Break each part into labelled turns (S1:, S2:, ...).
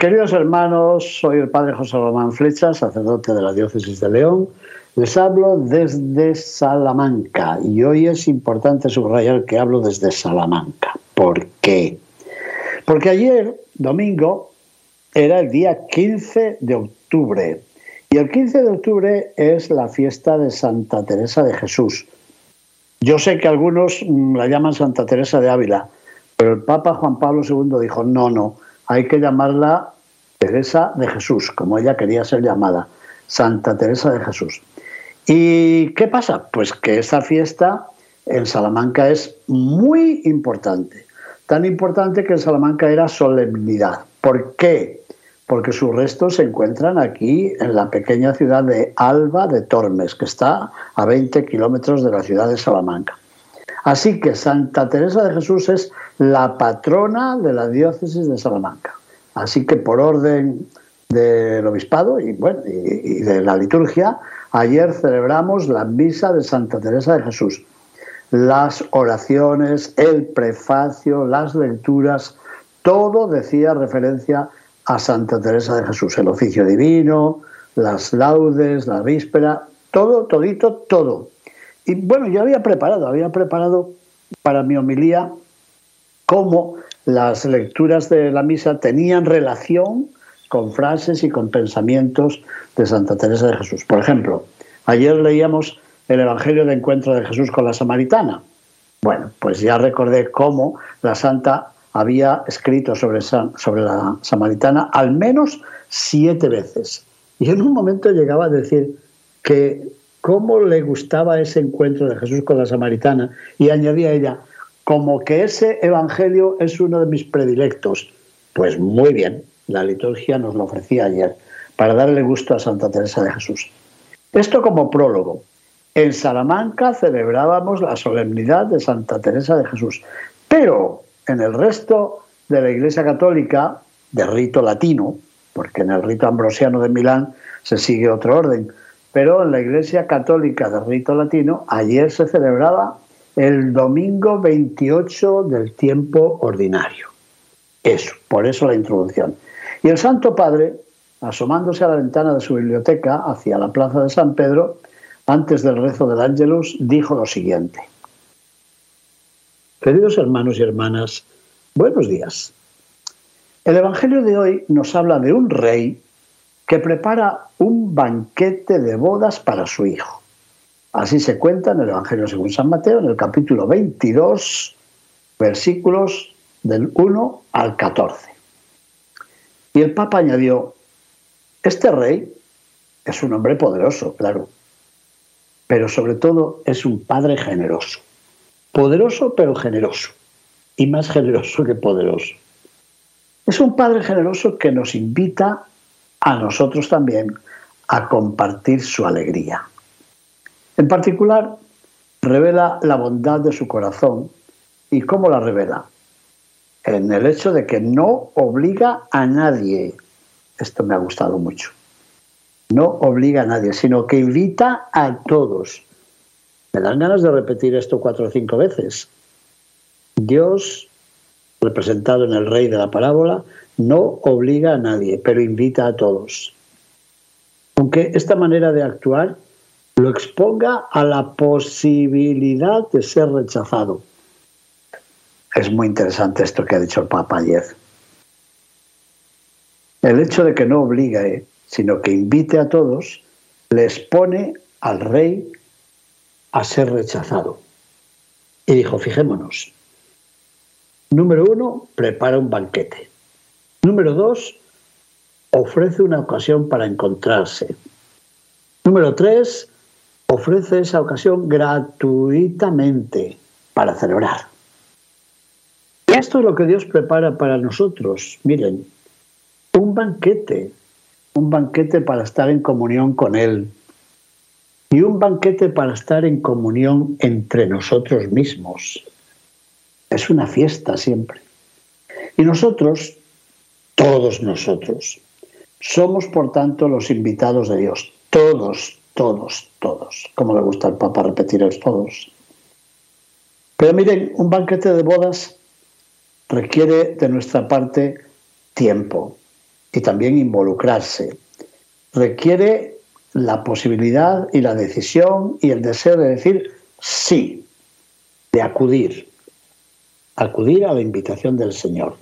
S1: queridos hermanos, soy el padre José Román Flecha, sacerdote de la diócesis de León. Les hablo desde Salamanca y hoy es importante subrayar que hablo desde Salamanca. ¿Por qué? Porque ayer, domingo, era el día 15 de octubre y el 15 de octubre es la fiesta de Santa Teresa de Jesús. Yo sé que algunos mm, la llaman Santa Teresa de Ávila, pero el Papa Juan Pablo II dijo, no, no, hay que llamarla Teresa de Jesús, como ella quería ser llamada, Santa Teresa de Jesús. ¿Y qué pasa? Pues que esta fiesta en Salamanca es muy importante, tan importante que en Salamanca era solemnidad. ¿Por qué? Porque sus restos se encuentran aquí en la pequeña ciudad de Alba de Tormes, que está a 20 kilómetros de la ciudad de Salamanca. Así que Santa Teresa de Jesús es la patrona de la diócesis de Salamanca. Así que por orden del obispado y, bueno, y, de la liturgia, ayer celebramos la misa de Santa Teresa de Jesús. Las oraciones, el prefacio, las lecturas, todo decía referencia a Santa Teresa de Jesús, el oficio divino, las laudes, la víspera, todo, todito, todo. Y bueno, yo había preparado, había preparado para mi homilía cómo las lecturas de la misa tenían relación con frases y con pensamientos de Santa Teresa de Jesús. Por ejemplo, ayer leíamos el Evangelio de Encuentro de Jesús con la Samaritana. Bueno, pues ya recordé cómo la Santa había escrito sobre, sobre la Samaritana al menos siete veces. Y en un momento llegaba a decir que cómo le gustaba ese encuentro de Jesús con la Samaritana y añadía ella, como que ese Evangelio es uno de mis predilectos. Pues muy bien, la liturgia nos lo ofrecía ayer para darle gusto a Santa Teresa de Jesús. Esto como prólogo. En Salamanca celebrábamos la solemnidad de Santa Teresa de Jesús, pero en el resto de la Iglesia Católica, de rito latino, porque en el rito ambrosiano de Milán se sigue otro orden, pero en la Iglesia Católica de rito latino ayer se celebraba el domingo 28 del tiempo ordinario. Eso, por eso la introducción. Y el Santo Padre, asomándose a la ventana de su biblioteca hacia la plaza de San Pedro, antes del rezo del Ángelus, dijo lo siguiente. Queridos hermanos y hermanas, buenos días. El Evangelio de hoy nos habla de un rey que prepara un banquete de bodas para su hijo. Así se cuenta en el Evangelio según San Mateo, en el capítulo 22, versículos del 1 al 14. Y el Papa añadió, este rey es un hombre poderoso, claro, pero sobre todo es un padre generoso. Poderoso pero generoso, y más generoso que poderoso. Es un padre generoso que nos invita a nosotros también a compartir su alegría. En particular, revela la bondad de su corazón. ¿Y cómo la revela? En el hecho de que no obliga a nadie. Esto me ha gustado mucho. No obliga a nadie, sino que invita a todos. Me dan ganas de repetir esto cuatro o cinco veces. Dios, representado en el rey de la parábola, no obliga a nadie, pero invita a todos. Aunque esta manera de actuar lo exponga a la posibilidad de ser rechazado. Es muy interesante esto que ha dicho el Papa ayer. El hecho de que no obligue, sino que invite a todos, le expone al rey a ser rechazado. Y dijo, fijémonos, número uno, prepara un banquete. Número dos, ofrece una ocasión para encontrarse. Número tres, ofrece esa ocasión gratuitamente para celebrar. Y esto es lo que Dios prepara para nosotros. Miren, un banquete, un banquete para estar en comunión con Él y un banquete para estar en comunión entre nosotros mismos. Es una fiesta siempre. Y nosotros, todos nosotros, somos por tanto los invitados de Dios. Todos, todos, todos. Como le gusta al Papa repetir es todos. Pero miren, un banquete de bodas requiere de nuestra parte tiempo y también involucrarse. Requiere la posibilidad y la decisión y el deseo de decir sí, de acudir, acudir a la invitación del Señor.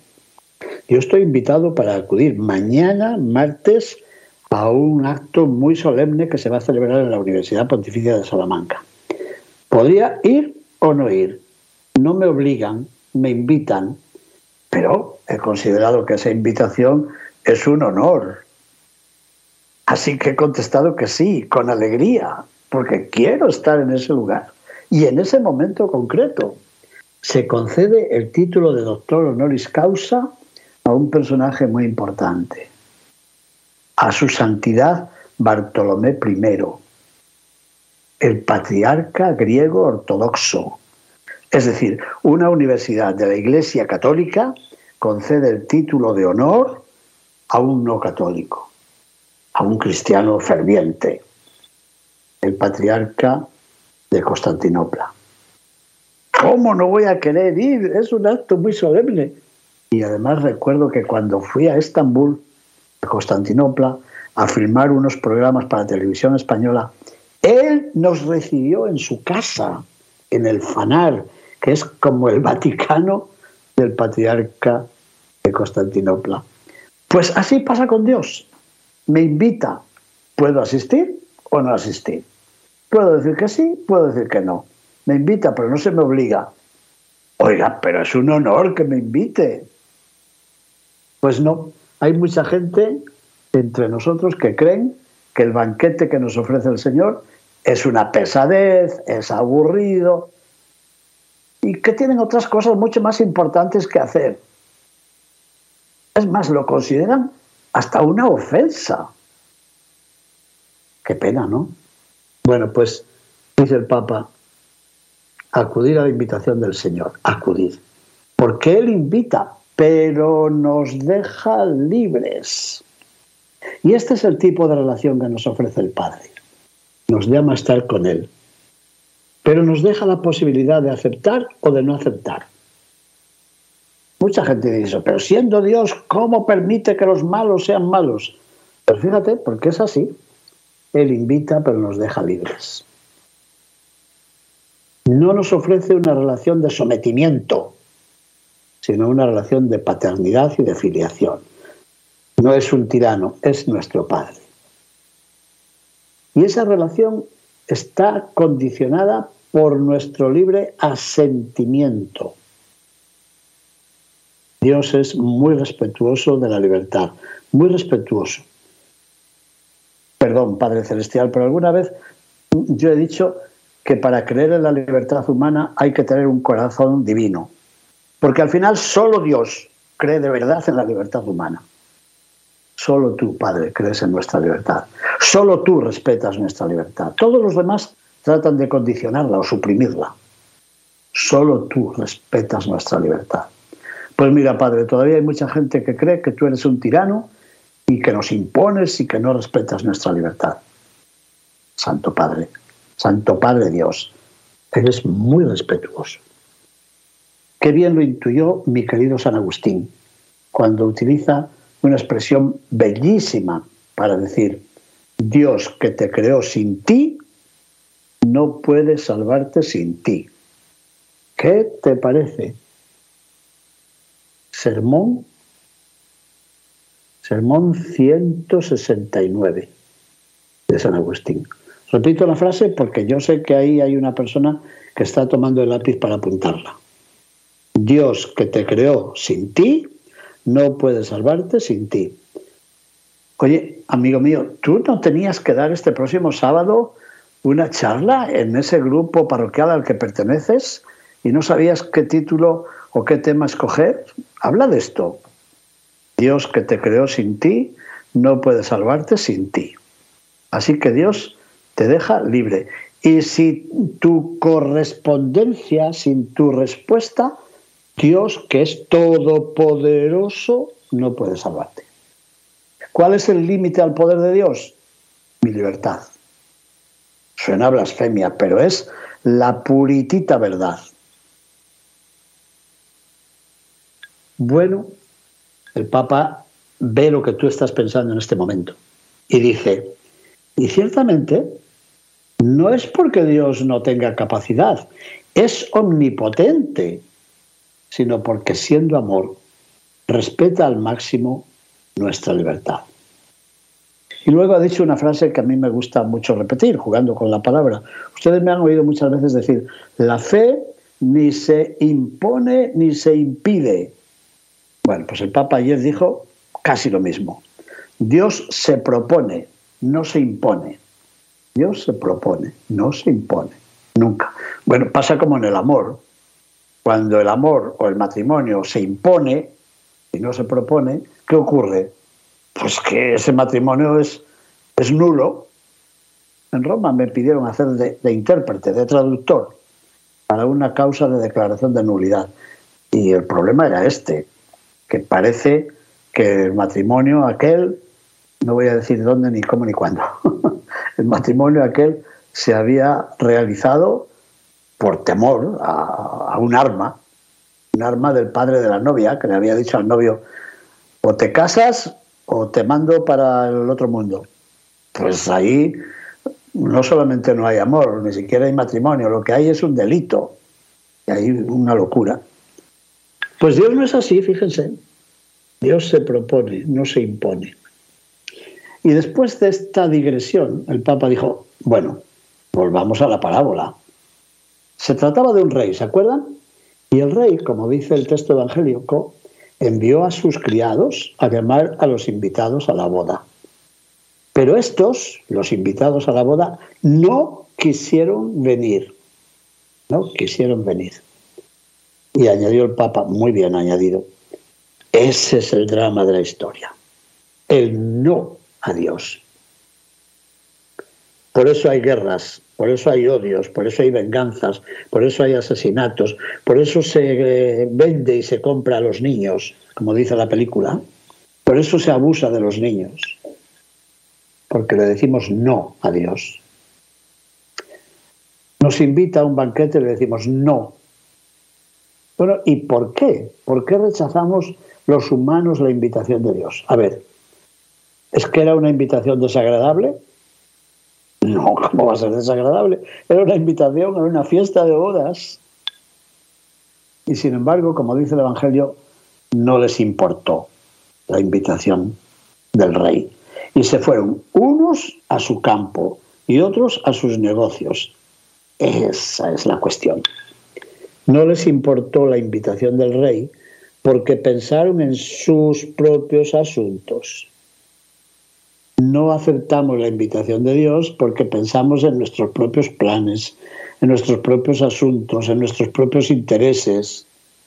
S1: Yo estoy invitado para acudir mañana, martes, a un acto muy solemne que se va a celebrar en la Universidad Pontificia de Salamanca. Podría ir o no ir. No me obligan, me invitan, pero he considerado que esa invitación es un honor. Así que he contestado que sí, con alegría, porque quiero estar en ese lugar. Y en ese momento concreto se concede el título de doctor honoris causa a un personaje muy importante, a su santidad Bartolomé I, el patriarca griego ortodoxo. Es decir, una universidad de la Iglesia Católica concede el título de honor a un no católico, a un cristiano ferviente, el patriarca de Constantinopla. ¿Cómo no voy a querer ir? Es un acto muy solemne. Y además recuerdo que cuando fui a Estambul, a Constantinopla, a filmar unos programas para televisión española, él nos recibió en su casa, en el Fanar, que es como el Vaticano del patriarca de Constantinopla. Pues así pasa con Dios. Me invita. ¿Puedo asistir o no asistir? Puedo decir que sí, puedo decir que no. Me invita, pero no se me obliga. Oiga, pero es un honor que me invite. Pues no, hay mucha gente entre nosotros que creen que el banquete que nos ofrece el Señor es una pesadez, es aburrido y que tienen otras cosas mucho más importantes que hacer. Es más, lo consideran hasta una ofensa. Qué pena, ¿no? Bueno, pues dice el Papa, acudir a la invitación del Señor, acudir. Porque Él invita, pero nos deja libres. Y este es el tipo de relación que nos ofrece el Padre. Nos llama a estar con Él, pero nos deja la posibilidad de aceptar o de no aceptar. Mucha gente dice, pero siendo Dios, ¿cómo permite que los malos sean malos? Pero fíjate, porque es así. Él invita, pero nos deja libres. No nos ofrece una relación de sometimiento, sino una relación de paternidad y de filiación. No es un tirano, es nuestro Padre. Y esa relación está condicionada por nuestro libre asentimiento. Dios es muy respetuoso de la libertad, muy respetuoso. Perdón, Padre Celestial, pero alguna vez yo he dicho que para creer en la libertad humana hay que tener un corazón divino, porque al final solo Dios cree de verdad en la libertad humana. Solo tú, Padre, crees en nuestra libertad. Solo tú respetas nuestra libertad. Todos los demás tratan de condicionarla o suprimirla. Solo tú respetas nuestra libertad. Pues mira, Padre, todavía hay mucha gente que cree que tú eres un tirano y que nos impones y que no respetas nuestra libertad. Santo Padre, Santo Padre Dios, eres muy respetuoso. Bien lo intuyó mi querido San Agustín cuando utiliza una expresión bellísima para decir, Dios que te creó sin ti, no puede salvarte sin ti. ¿Qué te parece? Sermón, sermón 169 de San Agustín. Repito la frase porque yo sé que ahí hay una persona que está tomando el lápiz para apuntarla. Dios que te creó sin ti, no puede salvarte sin ti. Oye, amigo mío, ¿tú no tenías que dar este próximo sábado una charla en ese grupo parroquial al que perteneces y no sabías qué título o qué tema escoger, habla de esto. Dios que te creó sin ti no puede salvarte sin ti. Así que Dios te deja libre. Y si tu correspondencia, sin tu respuesta, Dios, que es todopoderoso, no puede salvarte. ¿Cuál es el límite al poder de Dios? Mi libertad. Suena blasfemia, pero es la puritita verdad. Bueno, el Papa ve lo que tú estás pensando en este momento y dice, y ciertamente no es porque Dios no tenga capacidad, es omnipotente, sino porque siendo amor, respeta al máximo nuestra libertad. Y luego ha dicho una frase que a mí me gusta mucho repetir, jugando con la palabra. Ustedes me han oído muchas veces decir, la fe ni se impone ni se impide. Bueno, pues el Papa ayer dijo casi lo mismo. Dios se propone, no se impone. Dios se propone, no se impone. Nunca. Bueno, pasa como en el amor. Cuando el amor o el matrimonio se impone y no se propone, ¿qué ocurre? Pues que ese matrimonio es, es nulo. En Roma me pidieron hacer de, de intérprete, de traductor, para una causa de declaración de nulidad. Y el problema era este, que parece que el matrimonio aquel, no voy a decir dónde, ni cómo, ni cuándo, el matrimonio aquel se había realizado por temor a, un arma, un arma del padre de la novia, que le había dicho al novio, o te casas o te mando para el otro mundo. Pues ahí no solamente no hay amor, ni siquiera hay matrimonio, lo que hay es un delito, y hay una locura. Pues Dios no es así, fíjense. Dios se propone, no se impone. Y después de esta digresión, el Papa dijo, bueno, volvamos a la parábola. Se trataba de un rey, ¿se acuerdan? Y el rey, como dice el texto evangélico, envió a sus criados a llamar a los invitados a la boda. Pero estos, los invitados a la boda, no quisieron venir. No quisieron venir. Y añadió el Papa, muy bien añadido, ese es el drama de la historia. El no a Dios. Por eso hay guerras, por eso hay odios, por eso hay venganzas, por eso hay asesinatos, por eso se eh, vende y se compra a los niños, como dice la película. Por eso se abusa de los niños, porque le decimos no a Dios. Nos invita a un banquete y le decimos no. Bueno, ¿y por qué? ¿Por qué rechazamos los humanos la invitación de Dios? A ver, ¿es que era una invitación desagradable? No, ¿cómo va a ser desagradable? Era una invitación a una fiesta de bodas. Y sin embargo, como dice el Evangelio, no les importó la invitación del rey. Y se fueron unos a su campo y otros a sus negocios. Esa es la cuestión. No les importó la invitación del rey porque pensaron en sus propios asuntos. No aceptamos la invitación de Dios porque pensamos en nuestros propios planes, en nuestros propios asuntos, en nuestros propios intereses,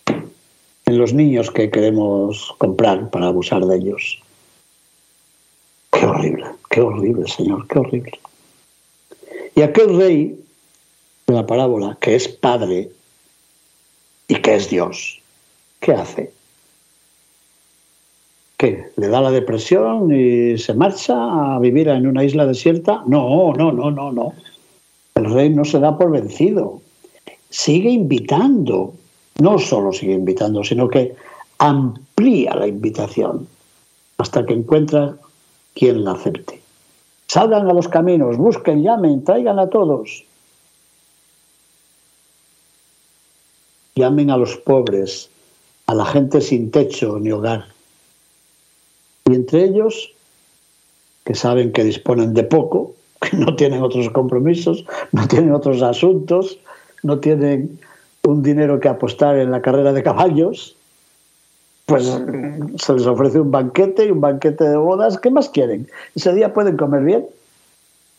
S1: en los niños que queremos comprar para abusar de ellos. Qué horrible, qué horrible, Señor, qué horrible. Y aquel rey de la parábola, que es padre, y que es Dios. ¿Qué hace? ¿Qué? ¿Le da la depresión y se marcha a vivir en una isla desierta? No, no, no, no, no. El rey no se da por vencido. Sigue invitando. No solo sigue invitando, sino que amplía la invitación hasta que encuentra quien la acepte. Salgan a los caminos, busquen, llamen, traigan a todos. llamen a los pobres, a la gente sin techo ni hogar. Y entre ellos, que saben que disponen de poco, que no tienen otros compromisos, no tienen otros asuntos, no tienen un dinero que apostar en la carrera de caballos, pues se les ofrece un banquete y un banquete de bodas. ¿Qué más quieren? Ese día pueden comer bien.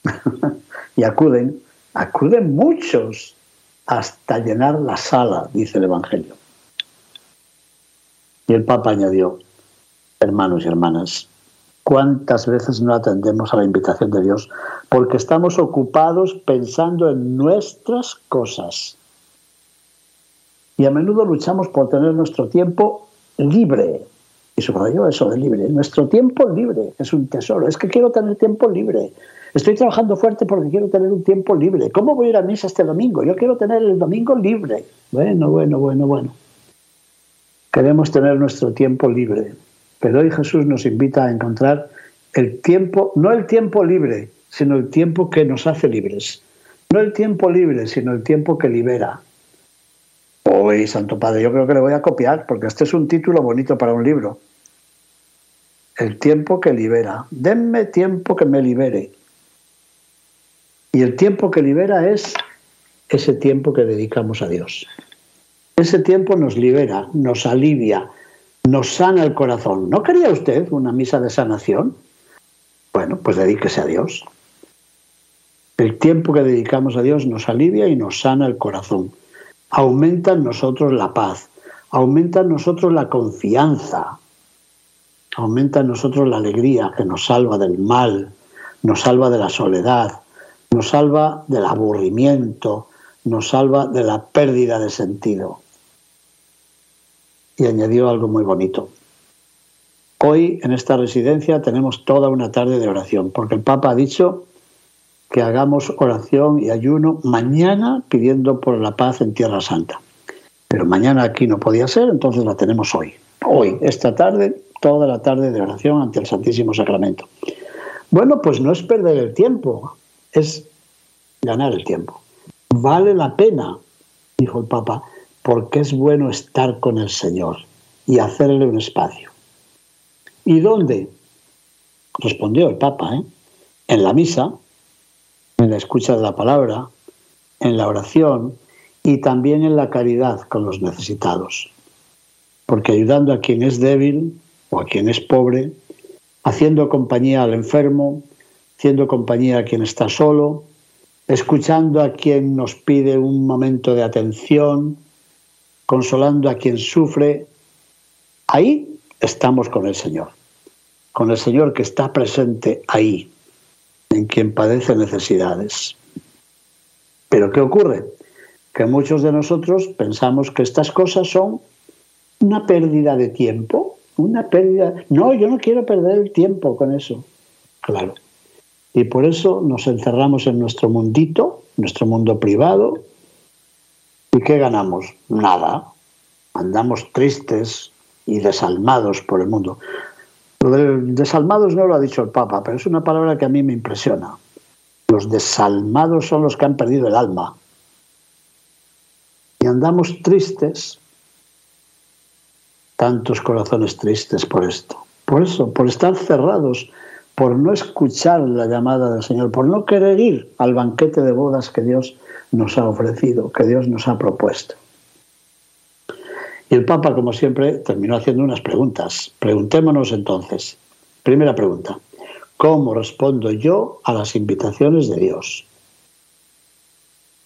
S1: y acuden, acuden muchos hasta llenar la sala, dice el Evangelio. Y el Papa añadió, hermanos y hermanas, ¿cuántas veces no atendemos a la invitación de Dios? Porque estamos ocupados pensando en nuestras cosas. Y a menudo luchamos por tener nuestro tiempo libre. Y subrayo eso de libre. Nuestro tiempo libre es un tesoro. Es que quiero tener tiempo libre. Estoy trabajando fuerte porque quiero tener un tiempo libre. ¿Cómo voy a ir a misa este domingo? Yo quiero tener el domingo libre. Bueno, bueno, bueno, bueno. Queremos tener nuestro tiempo libre. Pero hoy Jesús nos invita a encontrar el tiempo, no el tiempo libre, sino el tiempo que nos hace libres. No el tiempo libre, sino el tiempo que libera. Hoy, Santo Padre, yo creo que le voy a copiar, porque este es un título bonito para un libro. El tiempo que libera. Denme tiempo que me libere. Y el tiempo que libera es ese tiempo que dedicamos a Dios. Ese tiempo nos libera, nos alivia, nos sana el corazón. ¿No quería usted una misa de sanación? Bueno, pues dedíquese a Dios. El tiempo que dedicamos a Dios nos alivia y nos sana el corazón. Aumenta en nosotros la paz, aumenta en nosotros la confianza, aumenta en nosotros la alegría que nos salva del mal, nos salva de la soledad, nos salva del aburrimiento, nos salva de la pérdida de sentido. Y añadió algo muy bonito. Hoy en esta residencia tenemos toda una tarde de oración, porque el Papa ha dicho que hagamos oración y ayuno mañana pidiendo por la paz en Tierra Santa. Pero mañana aquí no podía ser, entonces la tenemos hoy. Hoy, esta tarde, toda la tarde de oración ante el Santísimo Sacramento. Bueno, pues no es perder el tiempo es ganar el tiempo. Vale la pena, dijo el Papa, porque es bueno estar con el Señor y hacerle un espacio. ¿Y dónde? Respondió el Papa, ¿eh? en la misa, en la escucha de la palabra, en la oración y también en la caridad con los necesitados. Porque ayudando a quien es débil o a quien es pobre, haciendo compañía al enfermo, haciendo compañía a quien está solo, escuchando a quien nos pide un momento de atención, consolando a quien sufre. Ahí estamos con el Señor, con el Señor que está presente ahí, en quien padece necesidades. Pero ¿qué ocurre? Que muchos de nosotros pensamos que estas cosas son una pérdida de tiempo, una pérdida... No, yo no quiero perder el tiempo con eso. Claro, y por eso nos encerramos en nuestro mundito, nuestro mundo privado. ¿Y qué ganamos? Nada. Andamos tristes y desalmados por el mundo. Lo de desalmados no lo ha dicho el Papa, pero es una palabra que a mí me impresiona. Los desalmados son los que han perdido el alma. Y andamos tristes, tantos corazones tristes por esto. Por eso, por estar cerrados por no escuchar la llamada del Señor, por no querer ir al banquete de bodas que Dios nos ha ofrecido, que Dios nos ha propuesto. Y el Papa, como siempre, terminó haciendo unas preguntas. Preguntémonos entonces. Primera pregunta. ¿Cómo respondo yo a las invitaciones de Dios?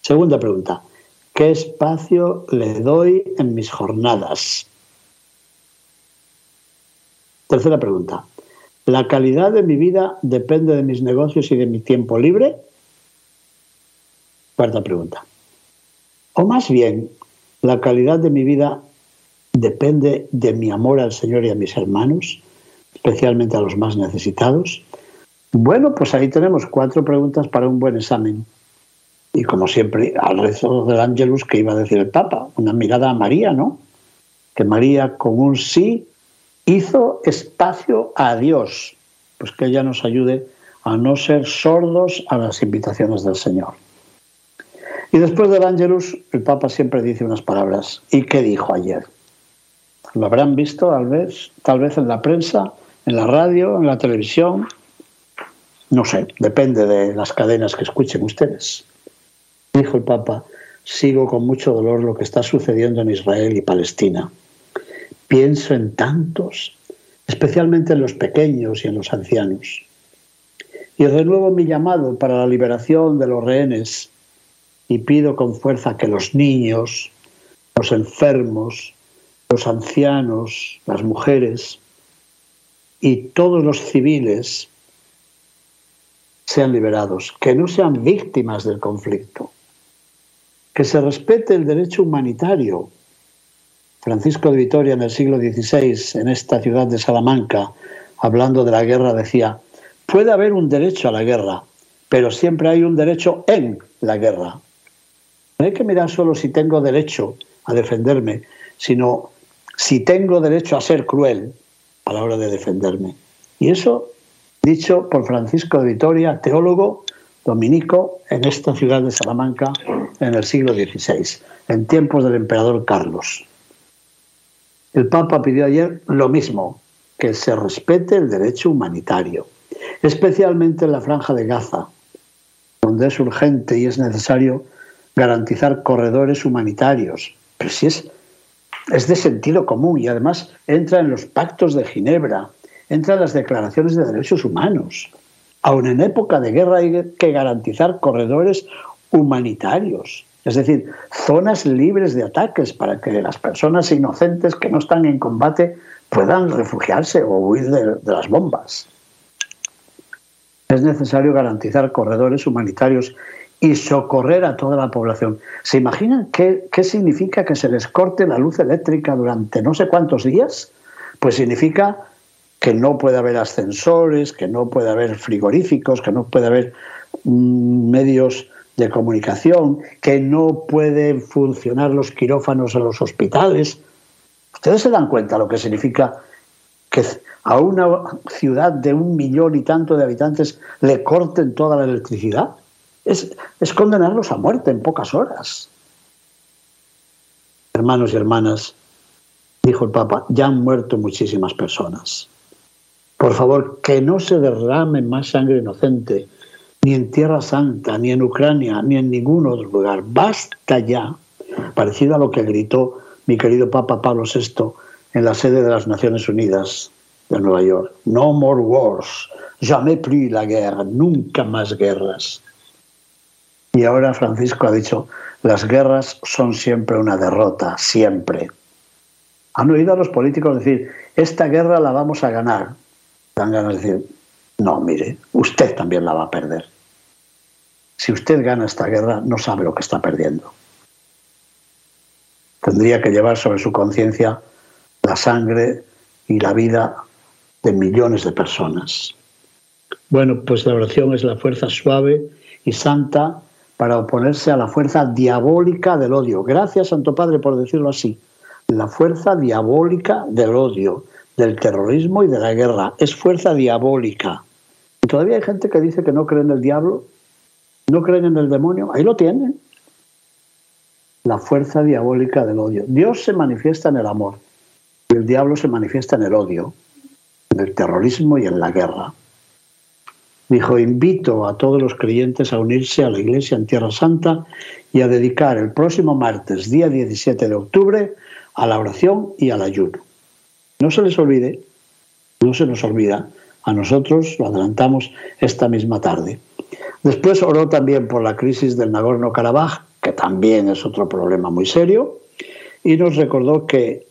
S1: Segunda pregunta. ¿Qué espacio le doy en mis jornadas? Tercera pregunta. ¿La calidad de mi vida depende de mis negocios y de mi tiempo libre? Cuarta pregunta. O más bien, ¿la calidad de mi vida depende de mi amor al Señor y a mis hermanos, especialmente a los más necesitados? Bueno, pues ahí tenemos cuatro preguntas para un buen examen. Y como siempre, al rezo del Ángelus que iba a decir el Papa, una mirada a María, ¿no? Que María con un sí hizo espacio a Dios, pues que ella nos ayude a no ser sordos a las invitaciones del Señor. Y después del Ángelus, el Papa siempre dice unas palabras. ¿Y qué dijo ayer? Lo habrán visto tal vez, tal vez en la prensa, en la radio, en la televisión. No sé, depende de las cadenas que escuchen ustedes. Dijo el Papa, sigo con mucho dolor lo que está sucediendo en Israel y Palestina. Pienso en tantos, especialmente en los pequeños y en los ancianos. Y renuevo mi llamado para la liberación de los rehenes y pido con fuerza que los niños, los enfermos, los ancianos, las mujeres y todos los civiles sean liberados, que no sean víctimas del conflicto, que se respete el derecho humanitario. Francisco de Vitoria en el siglo XVI, en esta ciudad de Salamanca, hablando de la guerra, decía, puede haber un derecho a la guerra, pero siempre hay un derecho en la guerra. No hay que mirar solo si tengo derecho a defenderme, sino si tengo derecho a ser cruel a la hora de defenderme. Y eso dicho por Francisco de Vitoria, teólogo dominico en esta ciudad de Salamanca en el siglo XVI, en tiempos del emperador Carlos. El Papa pidió ayer lo mismo, que se respete el derecho humanitario, especialmente en la franja de Gaza, donde es urgente y es necesario garantizar corredores humanitarios. Pero si es, es de sentido común y además entra en los pactos de Ginebra, entra en las declaraciones de derechos humanos. Aun en época de guerra hay que garantizar corredores humanitarios, es decir, zonas libres de ataques para que las personas inocentes que no están en combate puedan refugiarse o huir de, las bombas. Es necesario garantizar corredores humanitarios y socorrer a toda la población. ¿Se imaginan qué, qué, significa que se les corte la luz eléctrica durante no sé cuántos días? Pues significa que no puede haber ascensores, que no puede haber frigoríficos, que no puede haber mm, medios de comunicación, que no pueden funcionar los quirófanos en los hospitales. ¿Ustedes se dan cuenta lo que significa que a una ciudad de un millón y tanto de habitantes le corten toda la electricidad? Es, condenarlos a muerte en pocas horas. Hermanos y hermanas, dijo el Papa, ya han muerto muchísimas personas. Por favor, que no se derrame más sangre inocente, ni en Tierra Santa, ni en Ucrania, ni en ningún otro lugar. Basta ya, parecido a lo que gritó mi querido Papa Pablo VI en la sede de las Naciones Unidas de Nueva York. No more wars, jamais plus la guerra, nunca más guerras. Y ahora Francisco ha dicho, las guerras son siempre una derrota, siempre. Han oído a los políticos decir, esta guerra la vamos a ganar dan ganas de decir, no, mire, usted también la va a perder. Si usted gana esta guerra, no sabe lo que está perdiendo. Tendría que llevar sobre su conciencia la sangre y la vida de millones de personas. Bueno, pues la oración es la fuerza suave y santa para oponerse a la fuerza diabólica del odio. Gracias, Santo Padre, por decirlo así. La fuerza diabólica del odio del terrorismo y de la guerra. Es fuerza diabólica. Y todavía hay gente que dice que no cree en el diablo, no creen en el demonio. Ahí lo tienen. La fuerza diabólica del odio. Dios se manifiesta en el amor y el diablo se manifiesta en el odio, en el terrorismo y en la guerra. Dijo, invito a todos los creyentes a unirse a la Iglesia en Tierra Santa y a dedicar el próximo martes, día 17 de octubre, a la oración y al ayuno. No se les olvide, no se nos olvida, a nosotros lo adelantamos esta misma tarde. Después oró también por la crisis del Nagorno-Karabaj, que también es otro problema muy serio, y nos recordó que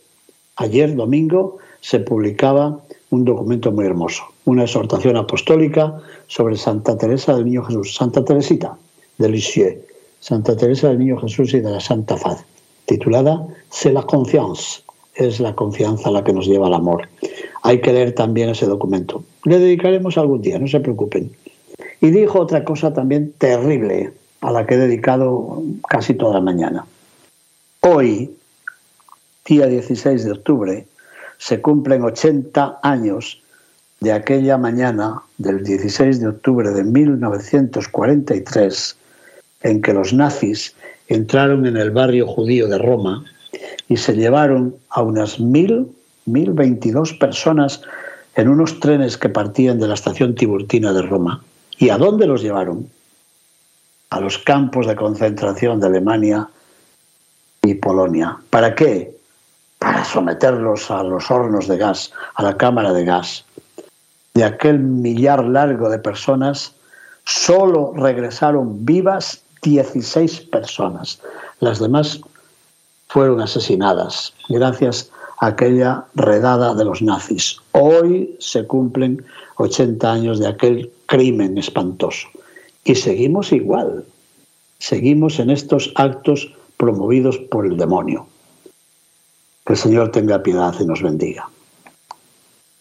S1: ayer domingo se publicaba un documento muy hermoso, una exhortación apostólica sobre Santa Teresa del Niño Jesús, Santa Teresita de Lisieux, Santa Teresa del Niño Jesús y de la Santa Faz, titulada C'est la confiance, es la confianza la que nos lleva al amor. Hay que leer también ese documento. Le dedicaremos algún día, no se preocupen. Y dijo otra cosa también terrible, a la que he dedicado casi toda la mañana. Hoy, día 16 de octubre, se cumplen 80 años de aquella mañana del 16 de octubre de 1943 en que los nazis entraron en el barrio judío de Roma y se llevaron a unas mil, mil veintidós personas en unos trenes que partían de la estación Tiburtina de Roma. ¿Y a dónde los llevaron? A los campos de concentración de Alemania y Polonia. ¿Para qué? Para someterlos a los hornos de gas, a la cámara de gas. De aquel millar largo de personas, solo regresaron vivas 16 personas. Las demás fueron asesinadas gracias a aquella redada de los nazis. Hoy se cumplen 80 años de aquel crimen espantoso. Y seguimos igual. Seguimos en estos actos promovidos por el demonio. Que el Señor tenga piedad y nos bendiga.